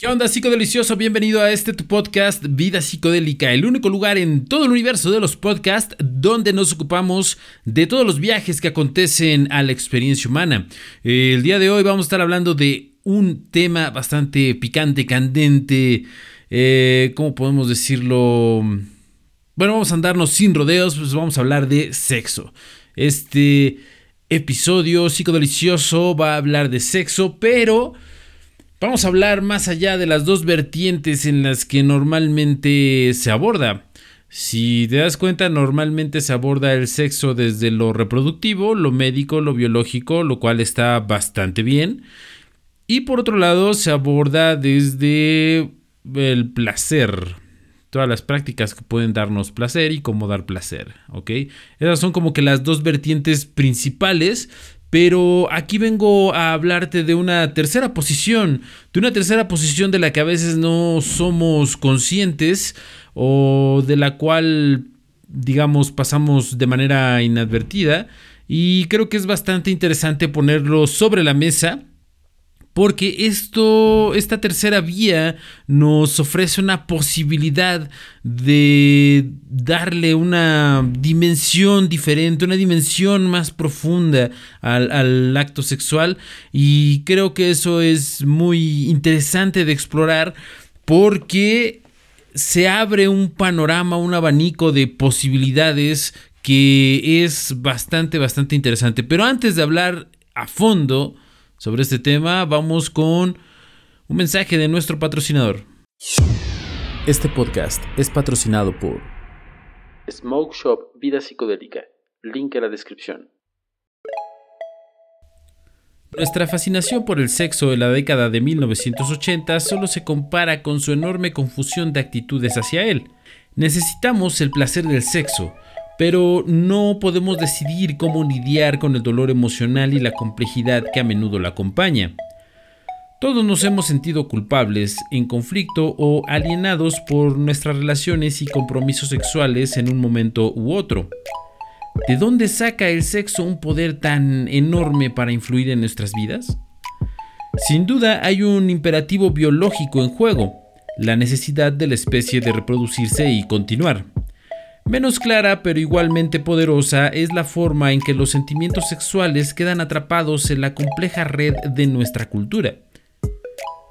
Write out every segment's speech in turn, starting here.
¿Qué onda, psicodelicioso? Bienvenido a este tu podcast Vida Psicodélica, el único lugar en todo el universo de los podcasts donde nos ocupamos de todos los viajes que acontecen a la experiencia humana. El día de hoy vamos a estar hablando de un tema bastante picante, candente, eh, ¿cómo podemos decirlo? Bueno, vamos a andarnos sin rodeos, pues vamos a hablar de sexo. Este episodio psicodelicioso va a hablar de sexo, pero Vamos a hablar más allá de las dos vertientes en las que normalmente se aborda. Si te das cuenta, normalmente se aborda el sexo desde lo reproductivo, lo médico, lo biológico, lo cual está bastante bien. Y por otro lado, se aborda desde el placer, todas las prácticas que pueden darnos placer y cómo dar placer, ¿ok? Esas son como que las dos vertientes principales, pero aquí vengo a hablarte de una tercera posición, de una tercera posición de la que a veces no somos conscientes o de la cual, digamos, pasamos de manera inadvertida. Y creo que es bastante interesante ponerlo sobre la mesa porque esto, esta tercera vía nos ofrece una posibilidad de darle una dimensión diferente, una dimensión más profunda al, al acto sexual y creo que eso es muy interesante de explorar porque se abre un panorama, un abanico de posibilidades que es bastante, bastante interesante. Pero antes de hablar a fondo, sobre este tema, vamos con un mensaje de nuestro patrocinador. Este podcast es patrocinado por Smoke Shop Vida Psicodélica. Link en la descripción. Nuestra fascinación por el sexo en la década de 1980 solo se compara con su enorme confusión de actitudes hacia él. Necesitamos el placer del sexo, pero no podemos decidir cómo lidiar con el dolor emocional y la complejidad que a menudo la acompaña. Todos nos hemos sentido culpables, en conflicto o alienados por nuestras relaciones y compromisos sexuales en un momento u otro. ¿De dónde saca el sexo un poder tan enorme para influir en nuestras vidas? Sin duda hay un imperativo biológico en juego, la necesidad de la especie de reproducirse y continuar. Menos clara pero igualmente poderosa es la forma en que los sentimientos sexuales quedan atrapados en la compleja red de nuestra cultura.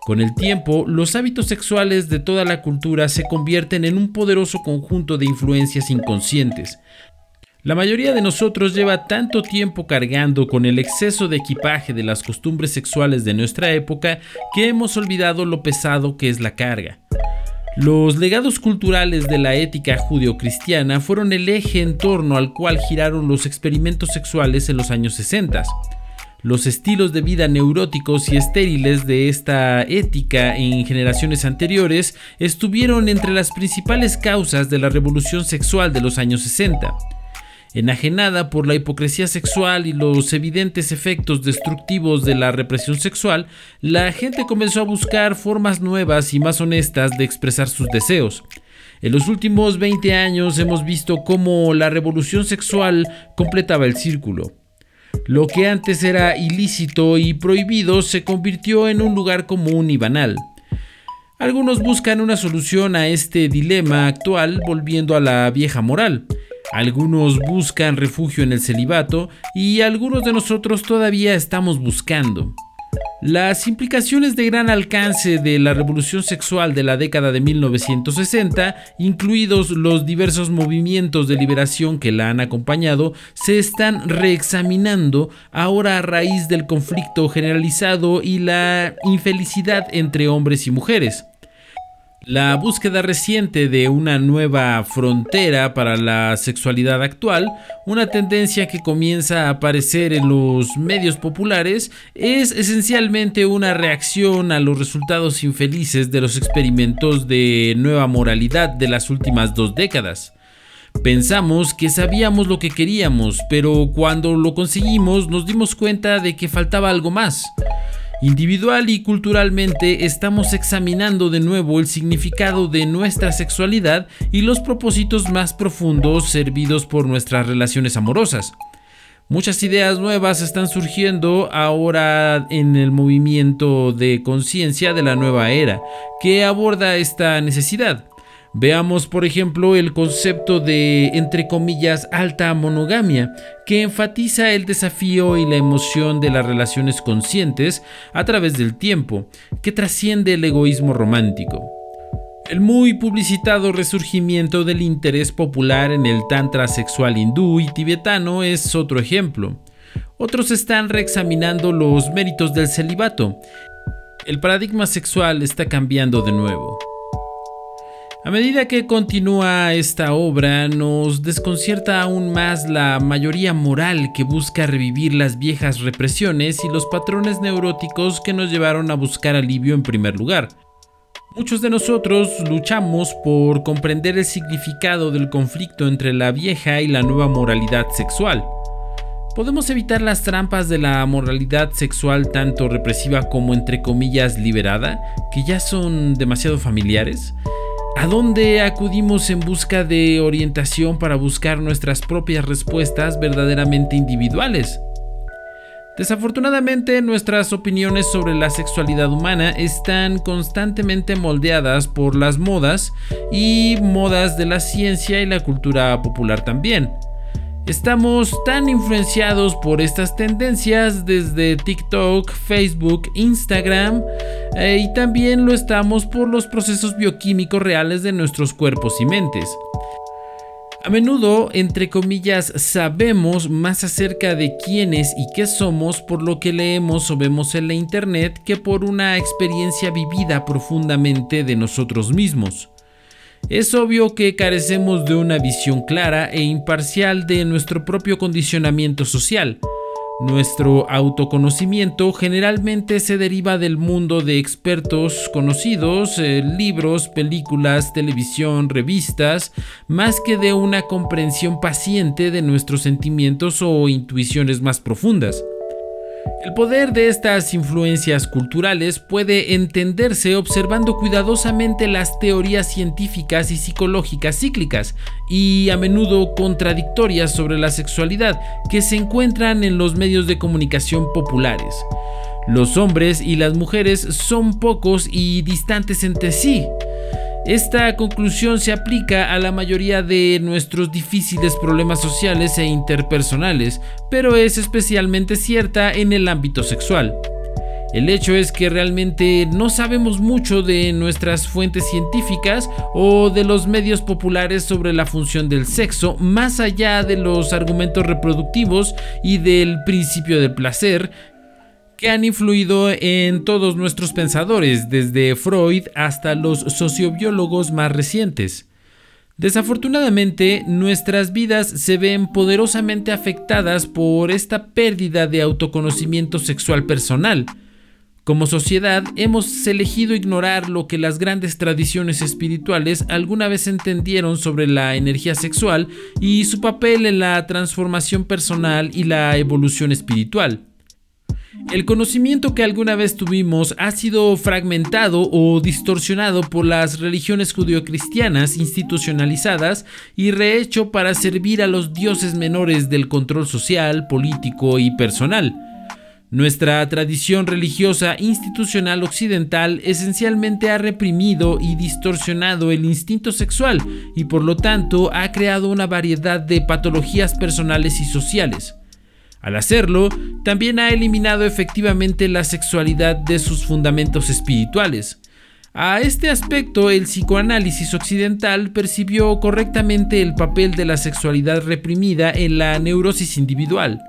Con el tiempo, los hábitos sexuales de toda la cultura se convierten en un poderoso conjunto de influencias inconscientes. La mayoría de nosotros lleva tanto tiempo cargando con el exceso de equipaje de las costumbres sexuales de nuestra época que hemos olvidado lo pesado que es la carga. Los legados culturales de la ética judeocristiana fueron el eje en torno al cual giraron los experimentos sexuales en los años 60. Los estilos de vida neuróticos y estériles de esta ética en generaciones anteriores estuvieron entre las principales causas de la revolución sexual de los años 60. Enajenada por la hipocresía sexual y los evidentes efectos destructivos de la represión sexual, la gente comenzó a buscar formas nuevas y más honestas de expresar sus deseos. En los últimos 20 años hemos visto cómo la revolución sexual completaba el círculo. Lo que antes era ilícito y prohibido se convirtió en un lugar común y banal. Algunos buscan una solución a este dilema actual volviendo a la vieja moral. Algunos buscan refugio en el celibato y algunos de nosotros todavía estamos buscando. Las implicaciones de gran alcance de la revolución sexual de la década de 1960, incluidos los diversos movimientos de liberación que la han acompañado, se están reexaminando ahora a raíz del conflicto generalizado y la infelicidad entre hombres y mujeres. La búsqueda reciente de una nueva frontera para la sexualidad actual, una tendencia que comienza a aparecer en los medios populares, es esencialmente una reacción a los resultados infelices de los experimentos de nueva moralidad de las últimas dos décadas. Pensamos que sabíamos lo que queríamos, pero cuando lo conseguimos nos dimos cuenta de que faltaba algo más. Individual y culturalmente estamos examinando de nuevo el significado de nuestra sexualidad y los propósitos más profundos servidos por nuestras relaciones amorosas. Muchas ideas nuevas están surgiendo ahora en el movimiento de conciencia de la nueva era, que aborda esta necesidad. Veamos, por ejemplo, el concepto de, entre comillas, alta monogamia, que enfatiza el desafío y la emoción de las relaciones conscientes a través del tiempo, que trasciende el egoísmo romántico. El muy publicitado resurgimiento del interés popular en el tantra sexual hindú y tibetano es otro ejemplo. Otros están reexaminando los méritos del celibato. El paradigma sexual está cambiando de nuevo. A medida que continúa esta obra, nos desconcierta aún más la mayoría moral que busca revivir las viejas represiones y los patrones neuróticos que nos llevaron a buscar alivio en primer lugar. Muchos de nosotros luchamos por comprender el significado del conflicto entre la vieja y la nueva moralidad sexual. ¿Podemos evitar las trampas de la moralidad sexual tanto represiva como entre comillas liberada, que ya son demasiado familiares? ¿A dónde acudimos en busca de orientación para buscar nuestras propias respuestas verdaderamente individuales? Desafortunadamente, nuestras opiniones sobre la sexualidad humana están constantemente moldeadas por las modas y modas de la ciencia y la cultura popular también. Estamos tan influenciados por estas tendencias desde TikTok, Facebook, Instagram eh, y también lo estamos por los procesos bioquímicos reales de nuestros cuerpos y mentes. A menudo, entre comillas, sabemos más acerca de quiénes y qué somos por lo que leemos o vemos en la Internet que por una experiencia vivida profundamente de nosotros mismos. Es obvio que carecemos de una visión clara e imparcial de nuestro propio condicionamiento social, nuestro autoconocimiento generalmente se deriva del mundo de expertos conocidos, eh, libros, películas, televisión, revistas, más que de una comprensión paciente de nuestros sentimientos o intuiciones más profundas. El poder de estas influencias culturales puede entenderse observando cuidadosamente las teorías científicas y psicológicas cíclicas y a menudo contradictorias sobre la sexualidad que se encuentran en los medios de comunicación populares. Los hombres y las mujeres son pocos y distantes entre sí. Esta conclusión se aplica a la mayoría de nuestros difíciles problemas sociales e interpersonales, pero es especialmente cierta en el ámbito sexual. El hecho es que realmente no sabemos mucho de nuestras fuentes científicas o de los medios populares sobre la función del sexo, más allá de los argumentos reproductivos y del principio del placer, que han influido en todos nuestros pensadores, desde Freud hasta los sociobiólogos más recientes. Desafortunadamente, nuestras vidas se ven poderosamente afectadas por esta pérdida de autoconocimiento sexual personal. Como sociedad hemos elegido ignorar lo que las grandes tradiciones espirituales alguna vez entendieron sobre la energía sexual y su papel en la transformación personal y la evolución espiritual. El conocimiento que alguna vez tuvimos ha sido fragmentado o distorsionado por las religiones judeocristianas institucionalizadas y rehecho para servir a los dioses menores del control social, político y personal. Nuestra tradición religiosa institucional occidental esencialmente ha reprimido y distorsionado el instinto sexual y por lo tanto ha creado una variedad de patologías personales y sociales. Al hacerlo, también ha eliminado efectivamente la sexualidad de sus fundamentos espirituales. A este aspecto, el psicoanálisis occidental percibió correctamente el papel de la sexualidad reprimida en la neurosis individual.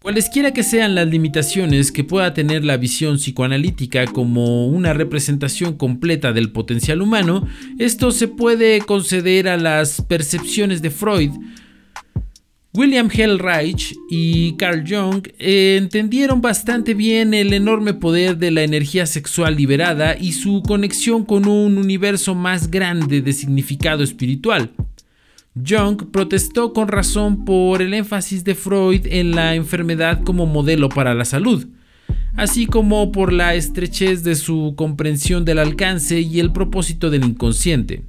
Cualesquiera que sean las limitaciones que pueda tener la visión psicoanalítica como una representación completa del potencial humano, esto se puede conceder a las percepciones de Freud, William Hellreich y Carl Jung entendieron bastante bien el enorme poder de la energía sexual liberada y su conexión con un universo más grande de significado espiritual. Jung protestó con razón por el énfasis de Freud en la enfermedad como modelo para la salud, así como por la estrechez de su comprensión del alcance y el propósito del inconsciente.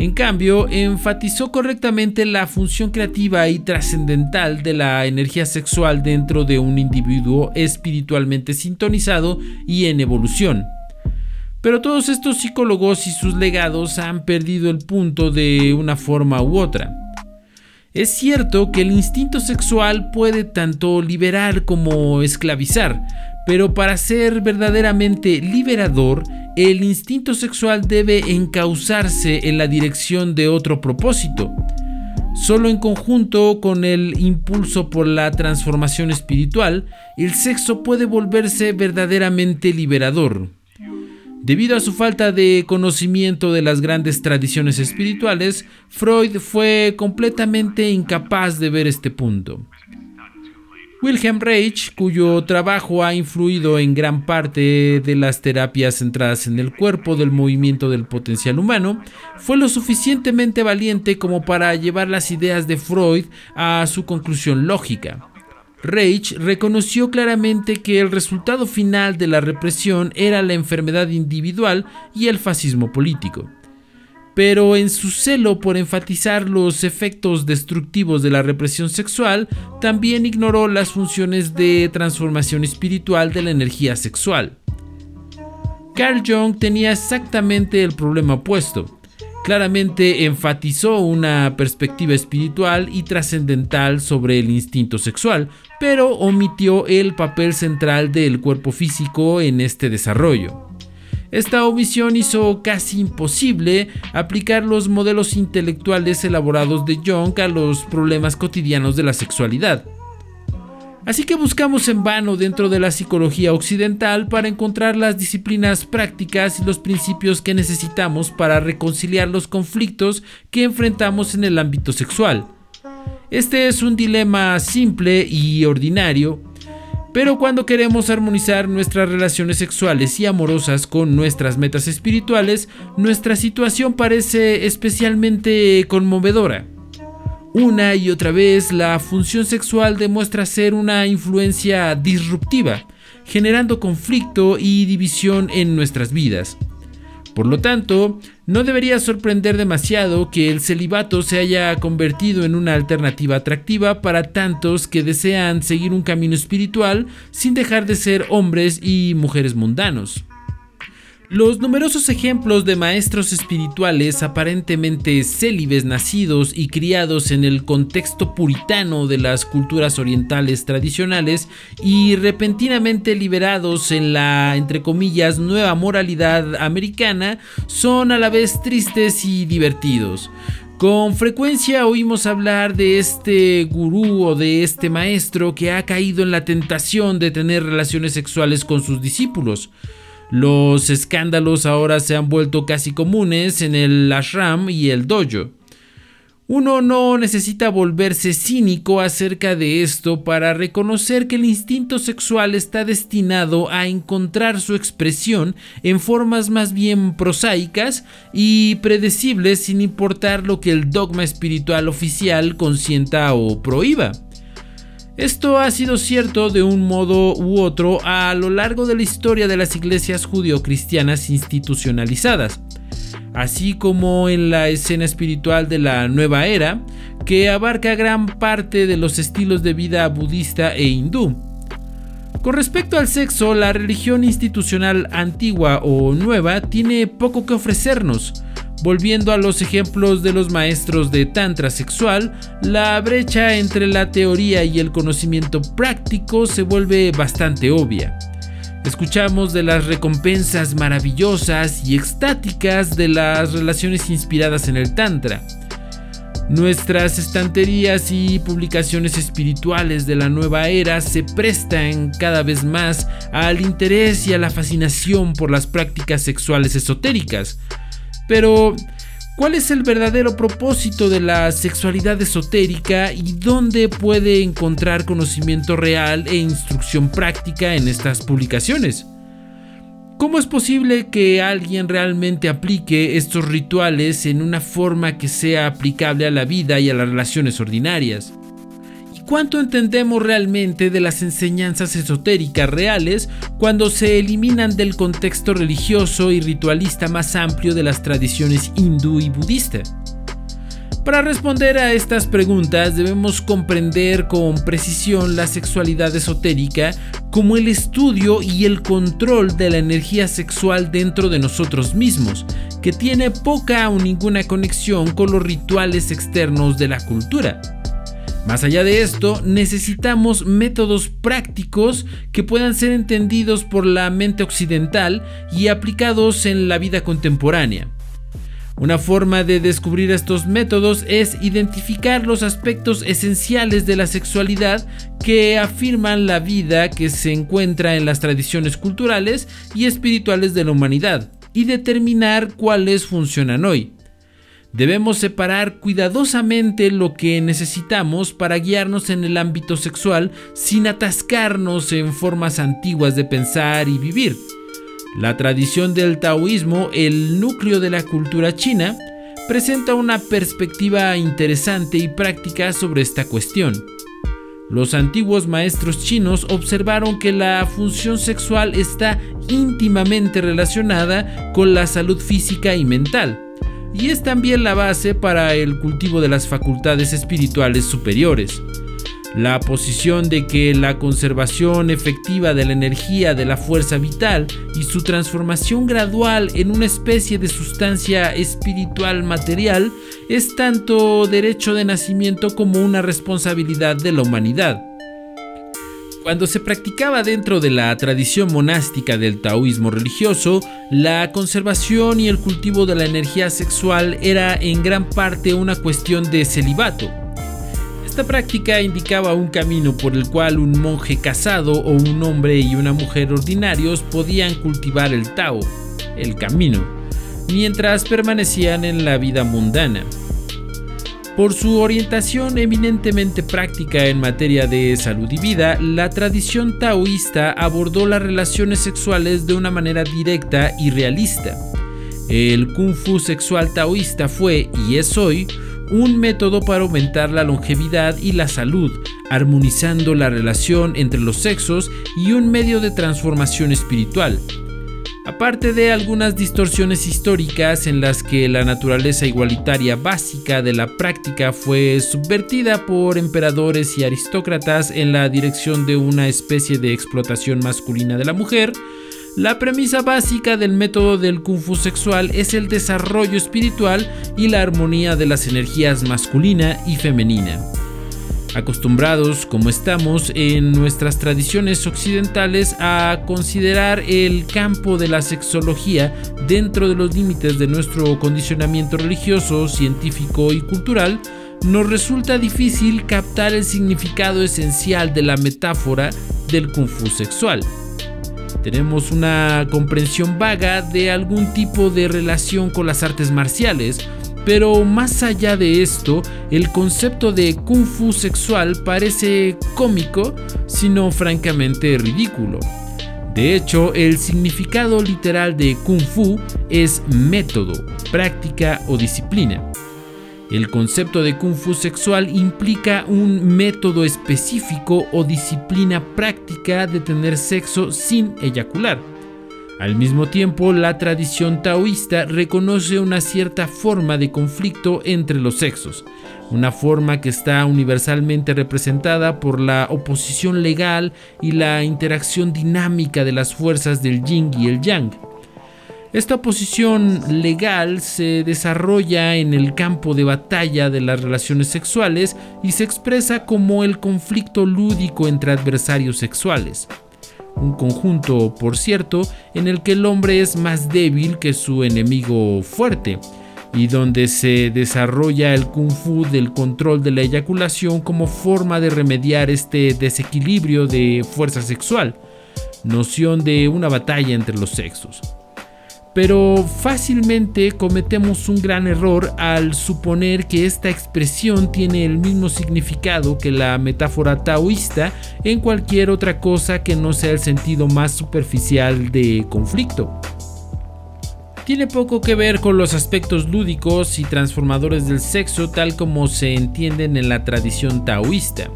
En cambio, enfatizó correctamente la función creativa y trascendental de la energía sexual dentro de un individuo espiritualmente sintonizado y en evolución. Pero todos estos psicólogos y sus legados han perdido el punto de una forma u otra. Es cierto que el instinto sexual puede tanto liberar como esclavizar, pero para ser verdaderamente liberador, el instinto sexual debe encauzarse en la dirección de otro propósito. Solo en conjunto con el impulso por la transformación espiritual, el sexo puede volverse verdaderamente liberador. Debido a su falta de conocimiento de las grandes tradiciones espirituales, Freud fue completamente incapaz de ver este punto. Wilhelm Reich, cuyo trabajo ha influido en gran parte de las terapias centradas en el cuerpo del movimiento del potencial humano, fue lo suficientemente valiente como para llevar las ideas de Freud a su conclusión lógica. Reich reconoció claramente que el resultado final de la represión era la enfermedad individual y el fascismo político. Pero en su celo por enfatizar los efectos destructivos de la represión sexual, también ignoró las funciones de transformación espiritual de la energía sexual. Carl Jung tenía exactamente el problema opuesto claramente enfatizó una perspectiva espiritual y trascendental sobre el instinto sexual, pero omitió el papel central del cuerpo físico en este desarrollo. Esta omisión hizo casi imposible aplicar los modelos intelectuales elaborados de Jung a los problemas cotidianos de la sexualidad. Así que buscamos en vano dentro de la psicología occidental para encontrar las disciplinas prácticas y los principios que necesitamos para reconciliar los conflictos que enfrentamos en el ámbito sexual. Este es un dilema simple y ordinario, pero cuando queremos armonizar nuestras relaciones sexuales y amorosas con nuestras metas espirituales, nuestra situación parece especialmente conmovedora. Una y otra vez la función sexual demuestra ser una influencia disruptiva, generando conflicto y división en nuestras vidas. Por lo tanto, no debería sorprender demasiado que el celibato se haya convertido en una alternativa atractiva para tantos que desean seguir un camino espiritual sin dejar de ser hombres y mujeres mundanos. Los numerosos ejemplos de maestros espirituales aparentemente célibes nacidos y criados en el contexto puritano de las culturas orientales tradicionales y repentinamente liberados en la, entre comillas, nueva moralidad americana son a la vez tristes y divertidos. Con frecuencia oímos hablar de este gurú o de este maestro que ha caído en la tentación de tener relaciones sexuales con sus discípulos. Los escándalos ahora se han vuelto casi comunes en el ashram y el dojo. Uno no necesita volverse cínico acerca de esto para reconocer que el instinto sexual está destinado a encontrar su expresión en formas más bien prosaicas y predecibles sin importar lo que el dogma espiritual oficial consienta o prohíba. Esto ha sido cierto de un modo u otro a lo largo de la historia de las iglesias judio-cristianas institucionalizadas, así como en la escena espiritual de la nueva era, que abarca gran parte de los estilos de vida budista e hindú. Con respecto al sexo, la religión institucional antigua o nueva tiene poco que ofrecernos, Volviendo a los ejemplos de los maestros de Tantra sexual, la brecha entre la teoría y el conocimiento práctico se vuelve bastante obvia. Escuchamos de las recompensas maravillosas y extáticas de las relaciones inspiradas en el Tantra. Nuestras estanterías y publicaciones espirituales de la nueva era se prestan cada vez más al interés y a la fascinación por las prácticas sexuales esotéricas, pero, ¿cuál es el verdadero propósito de la sexualidad esotérica y dónde puede encontrar conocimiento real e instrucción práctica en estas publicaciones? ¿Cómo es posible que alguien realmente aplique estos rituales en una forma que sea aplicable a la vida y a las relaciones ordinarias? Cuánto entendemos realmente de las enseñanzas esotéricas reales cuando se eliminan del contexto religioso y ritualista más amplio de las tradiciones hindú y budista. Para responder a estas preguntas debemos comprender con precisión la sexualidad esotérica como el estudio y el control de la energía sexual dentro de nosotros mismos, que tiene poca o ninguna conexión con los rituales externos de la cultura. Más allá de esto, necesitamos métodos prácticos que puedan ser entendidos por la mente occidental y aplicados en la vida contemporánea. Una forma de descubrir estos métodos es identificar los aspectos esenciales de la sexualidad que afirman la vida que se encuentra en las tradiciones culturales y espirituales de la humanidad y determinar cuáles funcionan hoy. Debemos separar cuidadosamente lo que necesitamos para guiarnos en el ámbito sexual sin atascarnos en formas antiguas de pensar y vivir. La tradición del taoísmo, el núcleo de la cultura china, presenta una perspectiva interesante y práctica sobre esta cuestión. Los antiguos maestros chinos observaron que la función sexual está íntimamente relacionada con la salud física y mental, y es también la base para el cultivo de las facultades espirituales superiores. La posición de que la conservación efectiva de la energía de la fuerza vital y su transformación gradual en una especie de sustancia espiritual material es tanto derecho de nacimiento como una responsabilidad de la humanidad. Cuando se practicaba dentro de la tradición monástica del taoísmo religioso, la conservación y el cultivo de la energía sexual era en gran parte una cuestión de celibato. Esta práctica indicaba un camino por el cual un monje casado o un hombre y una mujer ordinarios podían cultivar el Tao, el camino, mientras permanecían en la vida mundana. Por su orientación eminentemente práctica en materia de salud y vida, la tradición taoísta abordó las relaciones sexuales de una manera directa y realista. El kung fu sexual taoísta fue, y es hoy, un método para aumentar la longevidad y la salud, armonizando la relación entre los sexos y un medio de transformación espiritual. Aparte de algunas distorsiones históricas en las que la naturaleza igualitaria básica de la práctica fue subvertida por emperadores y aristócratas en la dirección de una especie de explotación masculina de la mujer, la premisa básica del método del kung fu sexual es el desarrollo espiritual y la armonía de las energías masculina y femenina. Acostumbrados como estamos en nuestras tradiciones occidentales a considerar el campo de la sexología dentro de los límites de nuestro condicionamiento religioso, científico y cultural, nos resulta difícil captar el significado esencial de la metáfora del kung fu sexual. Tenemos una comprensión vaga de algún tipo de relación con las artes marciales, pero más allá de esto, el concepto de kung fu sexual parece cómico, sino francamente ridículo. De hecho, el significado literal de kung fu es método, práctica o disciplina. El concepto de kung fu sexual implica un método específico o disciplina práctica de tener sexo sin eyacular. Al mismo tiempo, la tradición taoísta reconoce una cierta forma de conflicto entre los sexos, una forma que está universalmente representada por la oposición legal y la interacción dinámica de las fuerzas del yin y el yang. Esta oposición legal se desarrolla en el campo de batalla de las relaciones sexuales y se expresa como el conflicto lúdico entre adversarios sexuales. Un conjunto, por cierto, en el que el hombre es más débil que su enemigo fuerte, y donde se desarrolla el kung fu del control de la eyaculación como forma de remediar este desequilibrio de fuerza sexual, noción de una batalla entre los sexos pero fácilmente cometemos un gran error al suponer que esta expresión tiene el mismo significado que la metáfora taoísta en cualquier otra cosa que no sea el sentido más superficial de conflicto. Tiene poco que ver con los aspectos lúdicos y transformadores del sexo tal como se entienden en la tradición taoísta.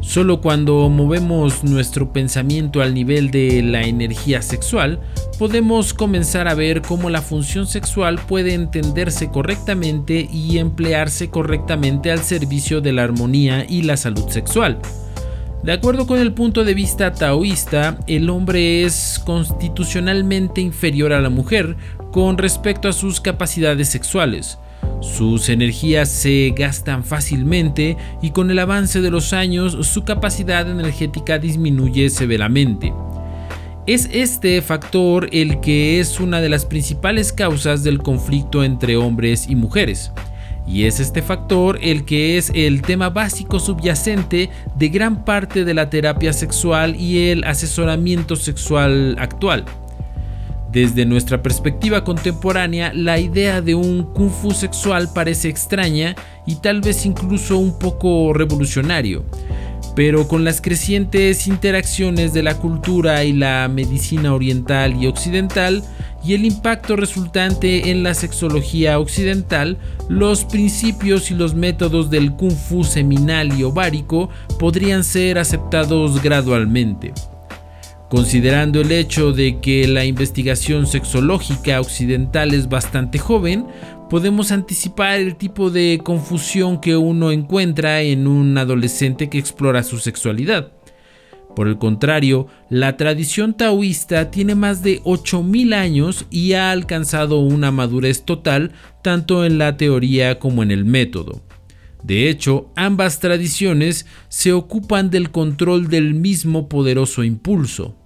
Solo cuando movemos nuestro pensamiento al nivel de la energía sexual, podemos comenzar a ver cómo la función sexual puede entenderse correctamente y emplearse correctamente al servicio de la armonía y la salud sexual. De acuerdo con el punto de vista taoísta, el hombre es constitucionalmente inferior a la mujer con respecto a sus capacidades sexuales. Sus energías se gastan fácilmente y con el avance de los años su capacidad energética disminuye severamente. Es este factor el que es una de las principales causas del conflicto entre hombres y mujeres. Y es este factor el que es el tema básico subyacente de gran parte de la terapia sexual y el asesoramiento sexual actual. Desde nuestra perspectiva contemporánea, la idea de un kung fu sexual parece extraña y tal vez incluso un poco revolucionario. Pero con las crecientes interacciones de la cultura y la medicina oriental y occidental y el impacto resultante en la sexología occidental, los principios y los métodos del kung fu seminal y ovárico podrían ser aceptados gradualmente. Considerando el hecho de que la investigación sexológica occidental es bastante joven, podemos anticipar el tipo de confusión que uno encuentra en un adolescente que explora su sexualidad. Por el contrario, la tradición taoísta tiene más de 8.000 años y ha alcanzado una madurez total tanto en la teoría como en el método. De hecho, ambas tradiciones se ocupan del control del mismo poderoso impulso.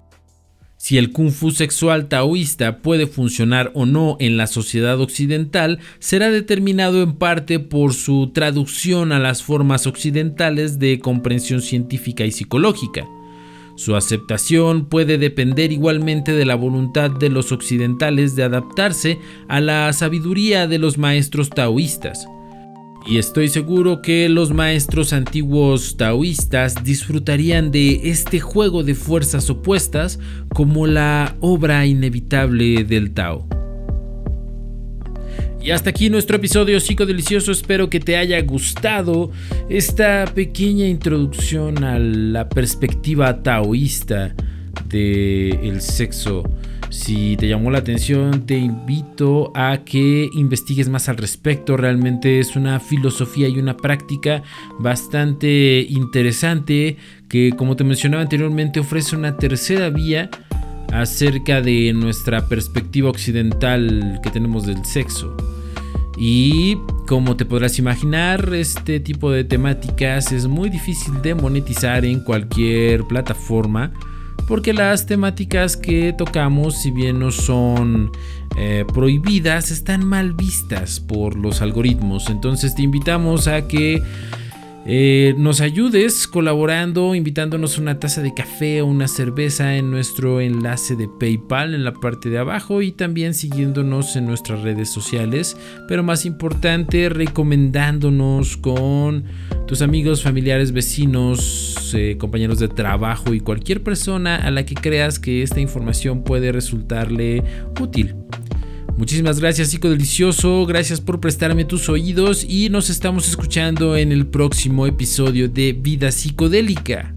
Si el kung fu sexual taoísta puede funcionar o no en la sociedad occidental será determinado en parte por su traducción a las formas occidentales de comprensión científica y psicológica. Su aceptación puede depender igualmente de la voluntad de los occidentales de adaptarse a la sabiduría de los maestros taoístas y estoy seguro que los maestros antiguos taoístas disfrutarían de este juego de fuerzas opuestas como la obra inevitable del Tao. Y hasta aquí nuestro episodio psicodelicioso, espero que te haya gustado esta pequeña introducción a la perspectiva taoísta del sexo si te llamó la atención, te invito a que investigues más al respecto. Realmente es una filosofía y una práctica bastante interesante que, como te mencionaba anteriormente, ofrece una tercera vía acerca de nuestra perspectiva occidental que tenemos del sexo. Y como te podrás imaginar, este tipo de temáticas es muy difícil de monetizar en cualquier plataforma porque las temáticas que tocamos, si bien no son eh, prohibidas, están mal vistas por los algoritmos. Entonces te invitamos a que eh, nos ayudes colaborando, invitándonos una taza de café o una cerveza en nuestro enlace de PayPal en la parte de abajo y también siguiéndonos en nuestras redes sociales. Pero más importante, recomendándonos con tus amigos, familiares, vecinos, eh, compañeros de trabajo y cualquier persona a la que creas que esta información puede resultarle útil. Muchísimas gracias, Psico Delicioso. Gracias por prestarme tus oídos y nos estamos escuchando en el próximo episodio de Vida Psicodélica.